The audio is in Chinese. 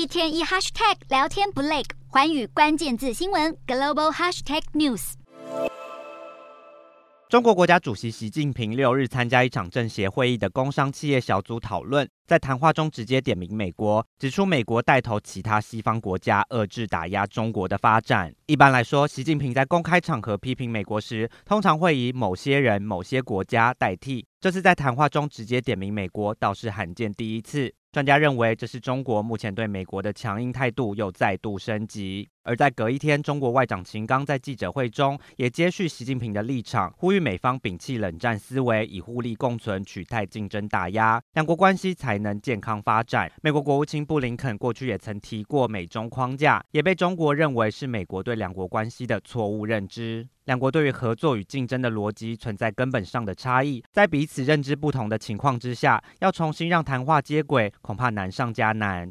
一天一 hashtag 聊天不累，环宇关键字新闻 global hashtag news。中国国家主席习近平六日参加一场政协会议的工商企业小组讨论，在谈话中直接点名美国，指出美国带头其他西方国家遏制打压中国的发展。一般来说，习近平在公开场合批评美国时，通常会以某些人、某些国家代替。这次在谈话中直接点名美国，倒是罕见第一次。专家认为，这是中国目前对美国的强硬态度又再度升级。而在隔一天，中国外长秦刚在记者会中也接续习近平的立场，呼吁美方摒弃冷战思维，以互利共存取代竞争打压，两国关系才能健康发展。美国国务卿布林肯过去也曾提过美中框架，也被中国认为是美国对两国关系的错误认知。两国对于合作与竞争的逻辑存在根本上的差异，在彼此认知不同的情况之下，要重新让谈话接轨，恐怕难上加难。